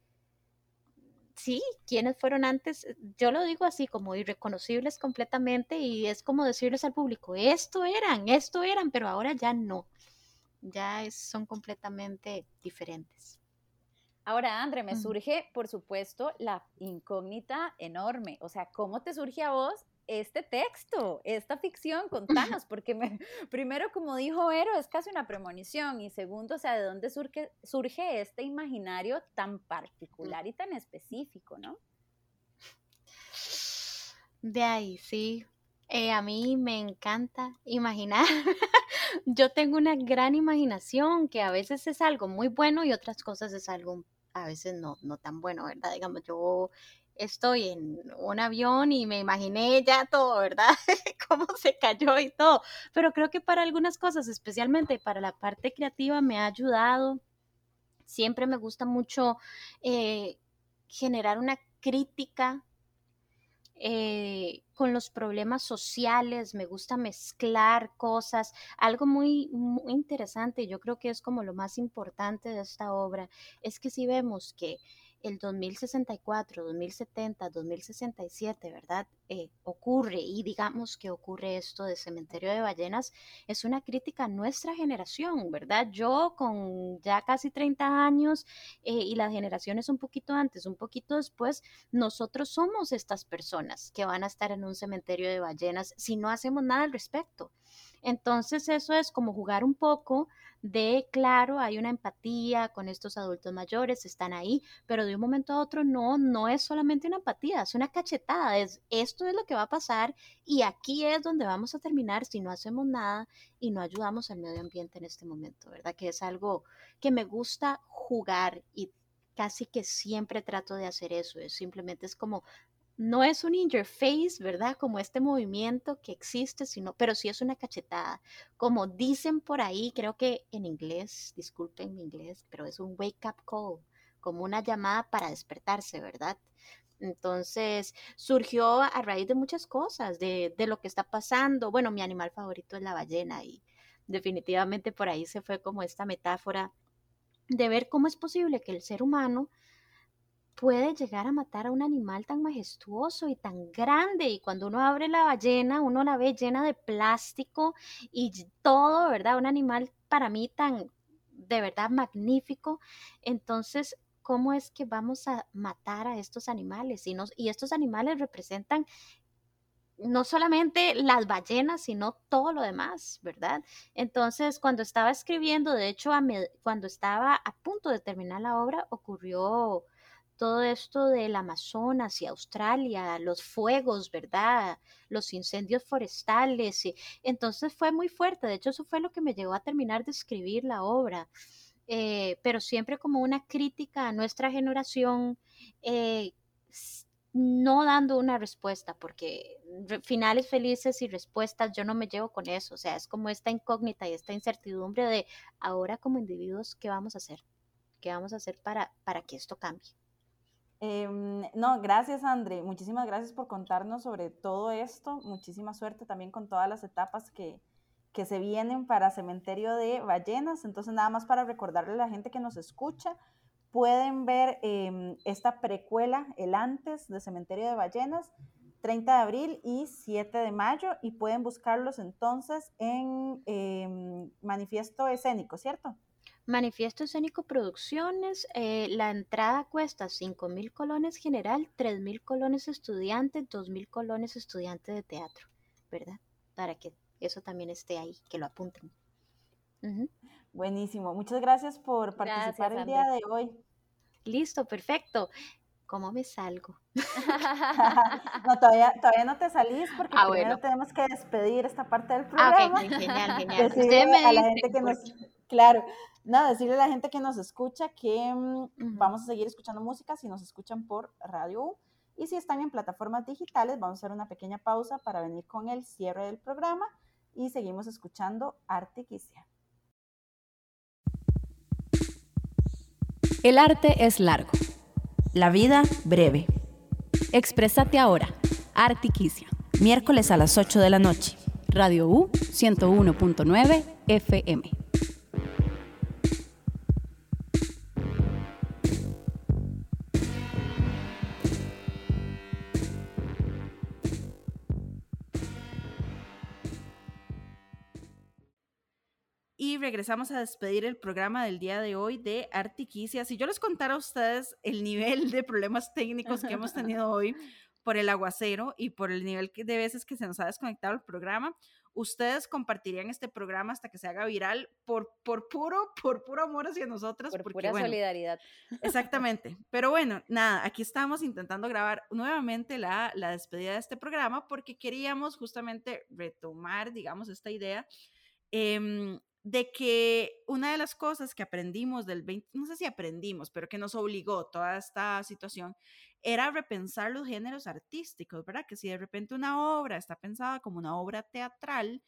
[SPEAKER 5] sí, quienes fueron antes, yo lo digo así como irreconocibles completamente y es como decirles al público, esto eran, esto eran, pero ahora ya no, ya son completamente diferentes.
[SPEAKER 4] Ahora, André, me surge, por supuesto, la incógnita enorme. O sea, ¿cómo te surge a vos este texto, esta ficción? Contanos, porque me, primero, como dijo Ero, es casi una premonición y segundo, o sea, ¿de dónde surge, surge este imaginario tan particular y tan específico, no?
[SPEAKER 5] De ahí, sí. Eh, a mí me encanta imaginar. Yo tengo una gran imaginación que a veces es algo muy bueno y otras cosas es algo a veces no, no tan bueno, ¿verdad? Digamos, yo estoy en un avión y me imaginé ya todo, ¿verdad? Cómo se cayó y todo. Pero creo que para algunas cosas, especialmente para la parte creativa, me ha ayudado. Siempre me gusta mucho eh, generar una crítica eh, con los problemas sociales, me gusta mezclar cosas, algo muy, muy interesante, yo creo que es como lo más importante de esta obra, es que si vemos que el 2064, 2070, 2067, ¿verdad? Eh, ocurre y digamos que ocurre esto de Cementerio de Ballenas, es una crítica a nuestra generación, ¿verdad? Yo con ya casi 30 años eh, y las generaciones un poquito antes, un poquito después, nosotros somos estas personas que van a estar en un cementerio de ballenas si no hacemos nada al respecto. Entonces eso es como jugar un poco de, claro, hay una empatía con estos adultos mayores, están ahí, pero de un momento a otro no, no es solamente una empatía, es una cachetada, es esto es lo que va a pasar y aquí es donde vamos a terminar si no hacemos nada y no ayudamos al medio ambiente en este momento, ¿verdad? Que es algo que me gusta jugar y casi que siempre trato de hacer eso, es simplemente es como no es un in your face, ¿verdad? Como este movimiento que existe, sino, pero sí es una cachetada. Como dicen por ahí, creo que en inglés, disculpen mi inglés, pero es un wake up call, como una llamada para despertarse, ¿verdad? Entonces surgió a raíz de muchas cosas, de, de lo que está pasando. Bueno, mi animal favorito es la ballena y definitivamente por ahí se fue como esta metáfora de ver cómo es posible que el ser humano puede llegar a matar a un animal tan majestuoso y tan grande. Y cuando uno abre la ballena, uno la ve llena de plástico y todo, ¿verdad? Un animal para mí tan de verdad magnífico. Entonces, ¿cómo es que vamos a matar a estos animales? Y, y estos animales representan no solamente las ballenas, sino todo lo demás, ¿verdad? Entonces, cuando estaba escribiendo, de hecho, cuando estaba a punto de terminar la obra, ocurrió todo esto del Amazonas y Australia, los fuegos, ¿verdad? Los incendios forestales. Entonces fue muy fuerte. De hecho, eso fue lo que me llevó a terminar de escribir la obra. Eh, pero siempre como una crítica a nuestra generación, eh, no dando una respuesta, porque finales felices y respuestas yo no me llevo con eso. O sea, es como esta incógnita y esta incertidumbre de ahora como individuos, ¿qué vamos a hacer? ¿Qué vamos a hacer para, para que esto cambie?
[SPEAKER 2] Em, no, gracias André, muchísimas gracias por contarnos sobre todo esto, muchísima suerte también con todas las etapas que, que se vienen para Cementerio de Ballenas, entonces nada más para recordarle a la gente que nos escucha, pueden ver em, esta precuela, el antes de Cementerio de Ballenas, 30 de abril y 7 de mayo, y pueden buscarlos entonces en em, Manifiesto Escénico, ¿cierto?
[SPEAKER 5] Manifiesto Escénico Producciones, eh, la entrada cuesta 5 mil colones general, 3 mil colones estudiante, 2 mil colones estudiante de teatro, ¿verdad? Para que eso también esté ahí, que lo apunten.
[SPEAKER 2] Buenísimo, muchas gracias por participar el día de hoy.
[SPEAKER 5] Listo, perfecto. ¿Cómo me salgo?
[SPEAKER 2] no, todavía, todavía no te salís porque ah, primero tenemos que despedir esta parte del programa. Ah, genial, genial. me a la gente que nos, claro, nada, decirle a la gente que nos escucha que mm, vamos a seguir escuchando música si nos escuchan por radio y si están en plataformas digitales vamos a hacer una pequeña pausa para venir con el cierre del programa y seguimos escuchando Artiquicia.
[SPEAKER 1] El arte es largo, la vida breve. Exprésate ahora, Artiquicia, miércoles a las 8 de la noche, Radio U 101.9 FM.
[SPEAKER 2] Regresamos a despedir el programa del día de hoy de Artiquicia. Si yo les contara a ustedes el nivel de problemas técnicos que hemos tenido hoy, por el aguacero y por el nivel de veces que se nos ha desconectado el programa, ustedes compartirían este programa hasta que se haga viral por, por, puro, por puro amor hacia nosotros.
[SPEAKER 4] Por pura solidaridad.
[SPEAKER 2] Exactamente. Pero bueno, nada, aquí estamos intentando grabar nuevamente la, la despedida de este programa porque queríamos justamente retomar, digamos, esta idea. Eh, de que una de las cosas que aprendimos del 20, no sé si aprendimos, pero que nos obligó toda esta situación, era repensar los géneros artísticos, ¿verdad? Que si de repente una obra está pensada como una obra teatral,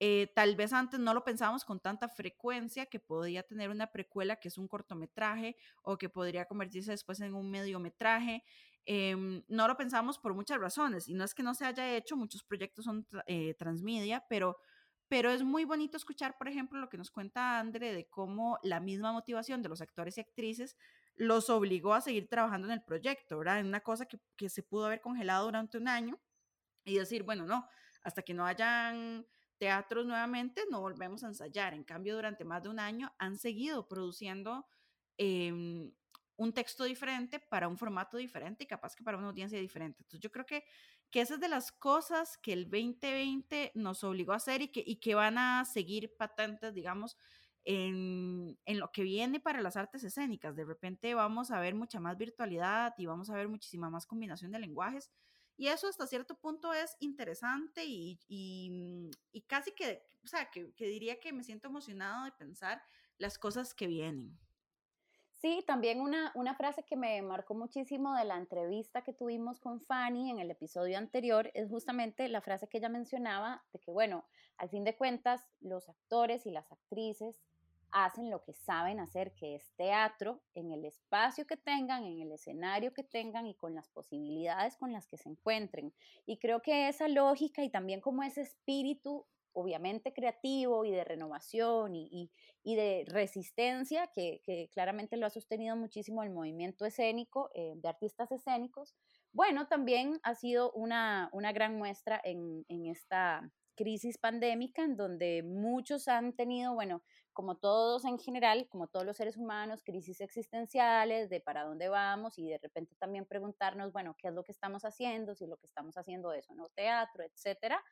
[SPEAKER 2] eh, tal vez antes no lo pensábamos con tanta frecuencia que podía tener una precuela que es un cortometraje o que podría convertirse después en un mediometraje. Em, no lo pensamos por muchas razones y no es que no se haya hecho, muchos proyectos son eh, transmedia, pero pero es muy bonito escuchar, por ejemplo, lo que nos cuenta Andre de cómo la misma motivación de los actores y actrices los obligó a seguir trabajando en el proyecto, ¿verdad? En una cosa que, que se pudo haber congelado durante un año y decir, bueno, no, hasta que no hayan teatros nuevamente, no volvemos a ensayar. En cambio, durante más de un año han seguido produciendo eh, un texto diferente para un formato diferente y capaz que para una audiencia diferente. Entonces yo creo que, que esa es de las cosas que el 2020 nos obligó a hacer y que, y que van a seguir patentes, digamos, en, en, lo que viene para las artes escénicas. De repente vamos a ver mucha más virtualidad y vamos a ver muchísima más combinación de lenguajes. Y eso hasta cierto punto es interesante y, y, y casi que, o sea, que, que diría que me siento emocionado de pensar las cosas que vienen.
[SPEAKER 4] Sí, también una, una frase que me marcó muchísimo de la entrevista que tuvimos con Fanny en el episodio anterior es justamente la frase que ella mencionaba de que, bueno, al fin de cuentas, los actores y las actrices hacen lo que saben hacer, que es teatro, en el espacio que tengan, en el escenario que tengan y con las posibilidades con las que se encuentren. Y creo que esa lógica y también como ese espíritu obviamente creativo y de renovación y, de resistencia, que, claramente lo ha sostenido muchísimo el movimiento escénico eh, de artistas escénicos, bueno, también ha sido una, gran muestra en, esta crisis pandémica en donde muchos han tenido, bueno, como todos en general, como todos los seres humanos, crisis existenciales de para dónde vamos y de repente también preguntarnos, bueno, ¿qué es lo que estamos haciendo? Si lo que estamos haciendo es o no teatro, etcétera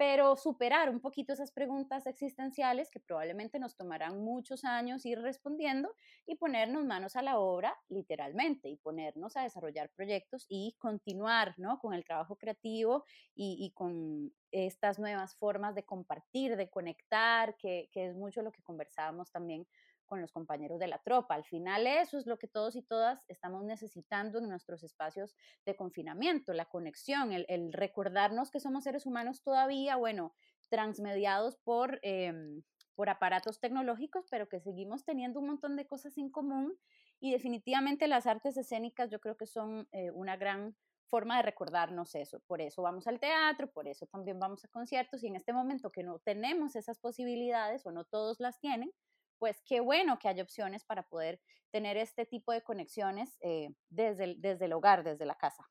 [SPEAKER 4] pero superar un poquito esas preguntas existenciales que probablemente nos tomarán muchos años ir respondiendo y ponernos manos a la obra literalmente y ponernos a desarrollar proyectos y continuar ¿no? con el trabajo creativo y, con estas nuevas formas de compartir, de conectar, que es mucho lo que conversábamos también con los compañeros de la tropa. Al final eso es lo que todos y todas estamos necesitando en nuestros espacios de confinamiento, la conexión, el, recordarnos que somos seres humanos todavía, bueno, transmediados por, em, por aparatos tecnológicos, pero que seguimos teniendo un montón de cosas en común y definitivamente las artes escénicas yo creo que son eh, una gran forma de recordarnos eso. Por eso vamos al teatro, por eso también vamos a conciertos y en este momento que no tenemos esas posibilidades o no todos las tienen, pues qué bueno que haya opciones para poder tener este tipo de conexiones eh, desde, el, desde el hogar, desde la casa.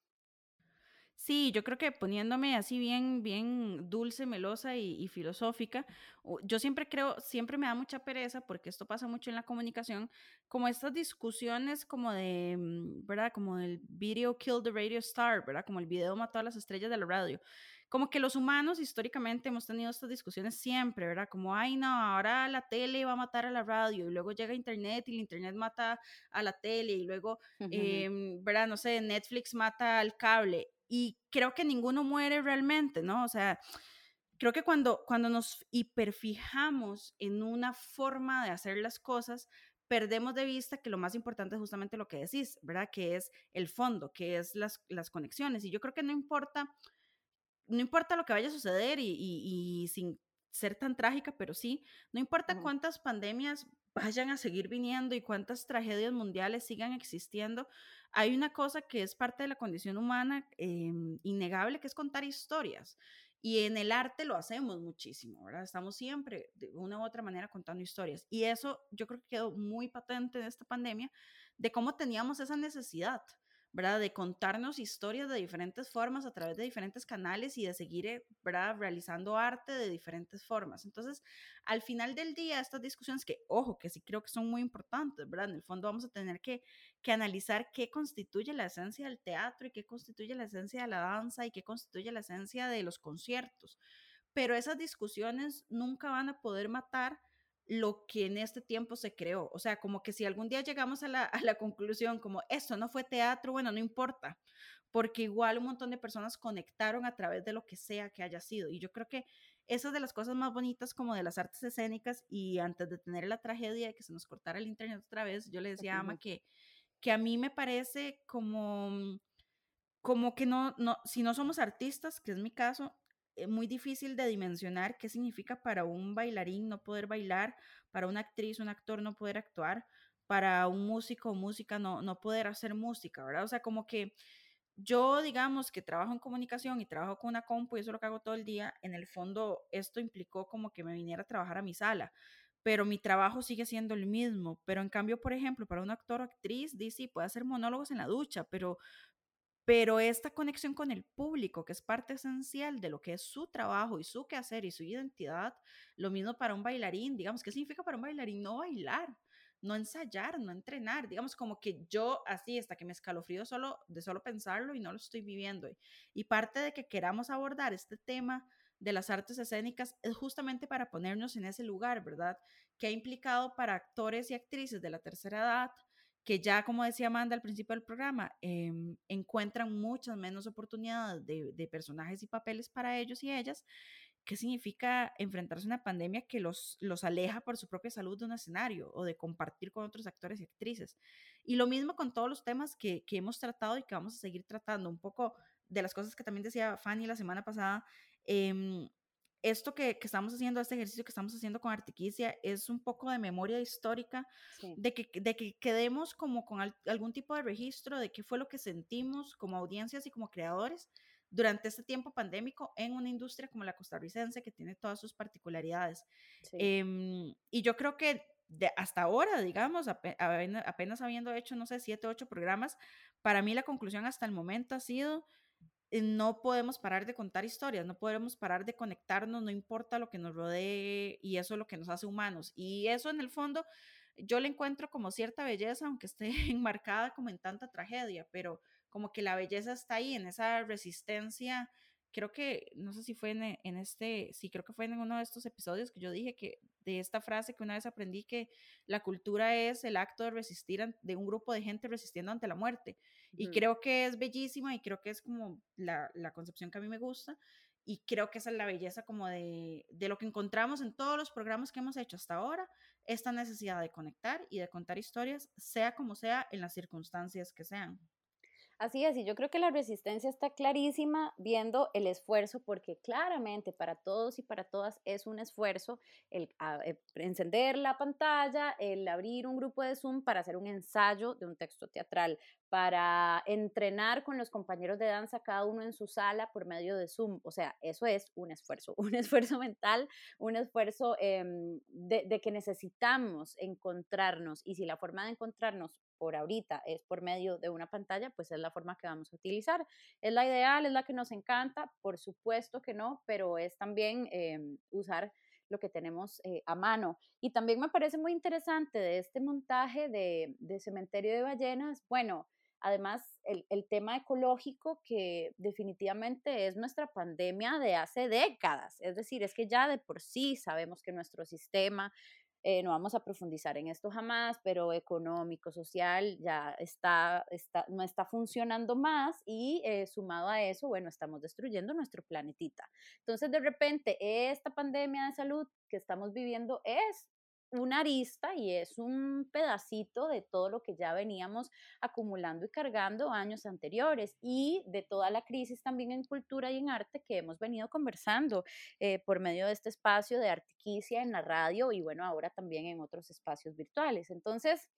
[SPEAKER 2] Sí, yo creo que poniéndome así bien, bien dulce, melosa y, filosófica, yo siempre creo, siempre me da mucha pereza, porque esto pasa mucho en la comunicación, como estas discusiones como de, mm, ¿verdad? Como el video kill the radio star, ¿verdad? Como el video mató a las estrellas de la radio como que los humanos históricamente hemos tenido estas discusiones siempre, ¿verdad? Como, ay, no, ahora la tele va a matar a la radio y luego llega Internet y el Internet mata a la tele y luego, em, ¿verdad? No sé, Netflix mata al cable y creo que ninguno muere realmente, ¿no? O sea, creo que cuando, cuando nos hiperfijamos en una forma de hacer las cosas, perdemos de vista que lo más importante es justamente lo que decís, ¿verdad? Que es el fondo, que es las, las conexiones. Y yo creo que no importa no importa lo que vaya a suceder y, sin ser tan trágica, pero sí, no importa cuántas pandemias vayan a seguir viniendo y cuántas tragedias mundiales sigan existiendo, hay una cosa que es parte de la condición humana em, innegable, que es contar historias. Y en el arte lo hacemos muchísimo, ¿verdad? Estamos siempre de una u otra manera contando historias. Y eso yo creo que quedó muy patente en esta pandemia de cómo teníamos esa necesidad ¿verdad? De contarnos historias de diferentes formas a través de diferentes canales y de seguir, eh, ¿verdad? Realizando arte de diferentes formas. Entonces, al final del día, estas discusiones que, ojo, que sí creo que son muy importantes, ¿verdad? En el fondo vamos a tener que, que analizar qué constituye la esencia del teatro y qué constituye la esencia de la danza y qué constituye la esencia de los conciertos. Pero esas discusiones nunca van a poder matar lo que en este tiempo se creó. O sea, como que si algún día llegamos a la, a la conclusión como esto no fue teatro, bueno, no importa, porque igual un montón de personas conectaron a través de lo que sea que haya sido. Y yo creo que esa es de las cosas más bonitas como de las artes escénicas y antes de tener la tragedia de que se nos cortara el internet otra vez, yo le decía a Ama que, que a mí me parece como como que no, no, si no somos artistas, que es mi caso, muy difícil de dimensionar qué significa para un bailarín no poder bailar, para una actriz, un actor no poder actuar, para un músico o música no, no poder hacer música, ¿verdad? O sea, como que yo, digamos, que trabajo en comunicación y trabajo con una compu y eso es lo que hago todo el día, en el fondo esto implicó como que me viniera a trabajar a mi sala, pero mi trabajo sigue siendo el mismo. Pero en cambio, por ejemplo, para un actor o actriz, dice, puede hacer monólogos en la ducha, pero pero esta conexión con el público, que es parte esencial de lo que es su trabajo y su quehacer y su identidad, lo mismo para un bailarín, digamos, ¿qué significa para un bailarín no bailar? No ensayar, no entrenar, digamos como que yo así hasta que me escalofrío solo de solo pensarlo y no lo estoy viviendo. Y parte de que queramos abordar este tema de las artes escénicas es justamente para ponernos en ese lugar, ¿verdad? Que ha implicado para actores y actrices de la tercera edad, que ya, como decía Amanda al principio del programa, em, encuentran muchas menos oportunidades de, personajes y papeles para ellos y ellas. ¿Qué significa enfrentarse a una pandemia que los, los aleja por su propia salud de un escenario o de compartir con otros actores y actrices? Y lo mismo con todos los temas que, que hemos tratado y que vamos a seguir tratando. Un poco de las cosas que también decía Fanny la semana pasada, eh, esto que, estamos haciendo, este ejercicio que estamos haciendo con Artiquicia, es un poco de memoria histórica, de, que, de que quedemos como con algún tipo de registro de qué fue lo que sentimos como audiencias y como creadores durante este tiempo pandémico en una industria como la costarricense, que tiene todas sus particularidades. Em, y yo creo que de hasta ahora, digamos, apenas habiendo hecho, no sé, siete, ocho programas, para mí la conclusión hasta el momento ha sido no podemos parar de contar historias, no podemos parar de conectarnos, no importa lo que nos rodee y eso es lo que nos hace humanos. Y eso en el fondo yo le encuentro como cierta belleza, aunque esté enmarcada como en tanta tragedia, pero como que la belleza está ahí, en esa resistencia. Creo que, no sé si fue en, en este, sí, creo que fue en uno de estos episodios que yo dije que de esta frase que una vez aprendí que la cultura es el acto de resistir de un grupo de gente resistiendo ante la muerte. Y creo que es bellísima y creo que es como la, la, concepción que a mí me gusta. Y creo que esa es la belleza como de, de lo que encontramos en todos los programas que hemos hecho hasta ahora, esta necesidad de conectar y de contar historias, sea como sea, en las circunstancias que sean.
[SPEAKER 4] Así es, y yo creo que la resistencia está clarísima viendo el esfuerzo, porque claramente para todos y para todas es un esfuerzo el, eh, encender la pantalla, el abrir un grupo de Zoom para hacer un ensayo de un texto teatral, para entrenar con los compañeros de danza, cada uno en su sala por medio de Zoom. O sea, eso es un esfuerzo, un esfuerzo mental, un esfuerzo em, de, que necesitamos encontrarnos. Y si la forma de encontrarnos por ahorita es por medio de una pantalla, pues es la forma que vamos a utilizar. Es la ideal, es la que nos encanta, por supuesto que no, pero es también em, usar lo que tenemos eh, a mano. Y también me parece muy interesante de este montaje de, de cementerio de ballenas, bueno, además el, el, tema ecológico que definitivamente es nuestra pandemia de hace décadas, es decir, es que ya de por sí sabemos que nuestro sistema eh, no vamos a profundizar en esto jamás, pero económico, social, ya está, está no está funcionando más y eh, sumado a eso, bueno, estamos destruyendo nuestro planetita. Entonces, de repente, esta pandemia de salud que estamos viviendo es una arista y es un pedacito de todo lo que ya veníamos acumulando y cargando años anteriores y de toda la crisis también en cultura y en arte que hemos venido conversando eh, por medio de este espacio de Artiquicia en la radio y bueno, ahora también en otros espacios virtuales. Entonces,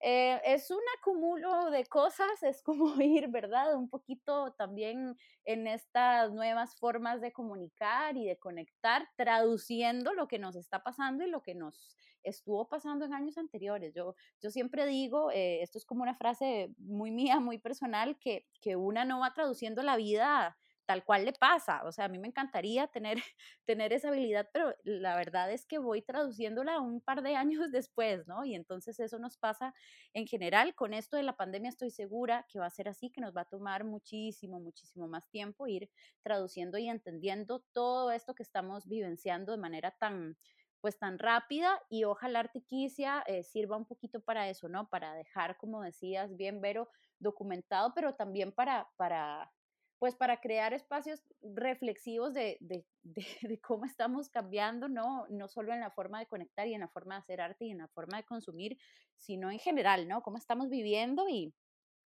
[SPEAKER 4] Eh, es un acumulo de cosas, es como ir, ¿verdad? Un poquito también en estas nuevas formas de comunicar y de conectar, traduciendo lo que nos está pasando y lo que nos estuvo pasando en años anteriores. Yo, yo siempre digo, eh, esto es como una frase muy mía, muy personal, que, que una no va traduciendo la vida tal cual le pasa. O sea, a mí me encantaría tener, tener esa habilidad, pero la verdad es que voy traduciéndola un par de años después, ¿no? Y entonces eso nos pasa en general. Con esto de la pandemia estoy segura que va a ser así, que nos va a tomar muchísimo, muchísimo más tiempo ir traduciendo y entendiendo todo esto que estamos vivenciando de manera tan pues tan rápida y ojalá Artiquicia eh, sirva un poquito para eso, ¿no? Para dejar, como decías, bien, Vero, documentado, pero también para, para pues para crear espacios reflexivos de, de, cómo estamos cambiando, ¿no? no solo en la forma de conectar y en la forma de hacer arte y en la forma de consumir, sino en general, ¿no? Cómo estamos viviendo y,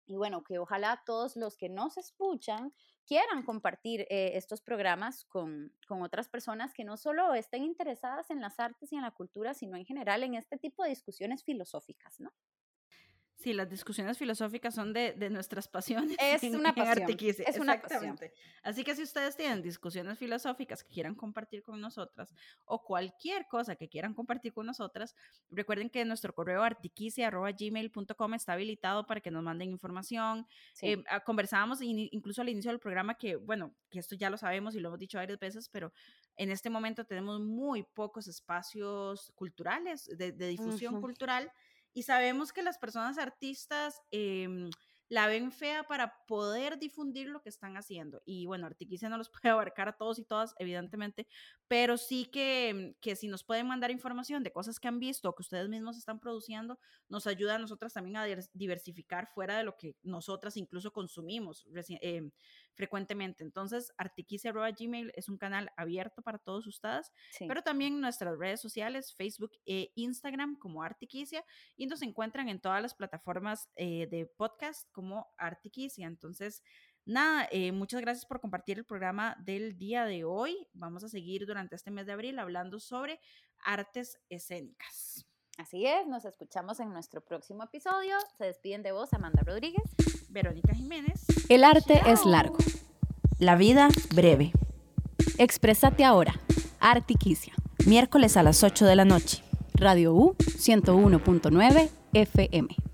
[SPEAKER 4] y bueno, que ojalá todos los que nos escuchan quieran compartir eh, estos programas con, con, otras personas que no solo estén interesadas en las artes y en la cultura, sino en general en este tipo de discusiones filosóficas, ¿no?
[SPEAKER 2] Sí, las discusiones filosóficas son de, de nuestras pasiones.
[SPEAKER 4] Es una pasión. Es una pasión.
[SPEAKER 2] Así que si ustedes tienen discusiones filosóficas que quieran compartir con nosotras o cualquier cosa que quieran compartir con nosotras, recuerden que nuestro correo artiquicia.gmail.com está habilitado para que nos manden información. Eh, ah, conversábamos incluso al inicio del programa que, bueno, que esto ya lo sabemos y lo hemos dicho varias veces, pero en este momento tenemos muy pocos espacios culturales, de, difusión cultural y sabemos que las personas artistas em, la ven fea para poder difundir lo que están haciendo. Y bueno, Artiquicia no los puede abarcar a todos y todas, evidentemente, pero sí que, que si nos pueden mandar información de cosas que han visto o que ustedes mismos están produciendo, nos ayuda a nosotras también a diversificar fuera de lo que nosotras incluso consumimos eh, frecuentemente. Entonces, Gmail es un canal abierto para todos ustedes, pero también nuestras redes sociales, Facebook e Instagram como Artiquicia, y nos encuentran en todas las plataformas eh, de podcast como Artiquicia. Entonces, nada, eh, muchas gracias por compartir el programa del día de hoy. Vamos a seguir durante este mes de abril hablando sobre artes escénicas.
[SPEAKER 4] Así es, nos escuchamos en nuestro próximo episodio. Se despiden de vos, Amanda Rodríguez,
[SPEAKER 2] Verónica Jiménez.
[SPEAKER 1] El arte es largo, la vida breve. Exprésate ahora. Artiquicia, miércoles a las 8 de la noche. Radio U 101.9 FM.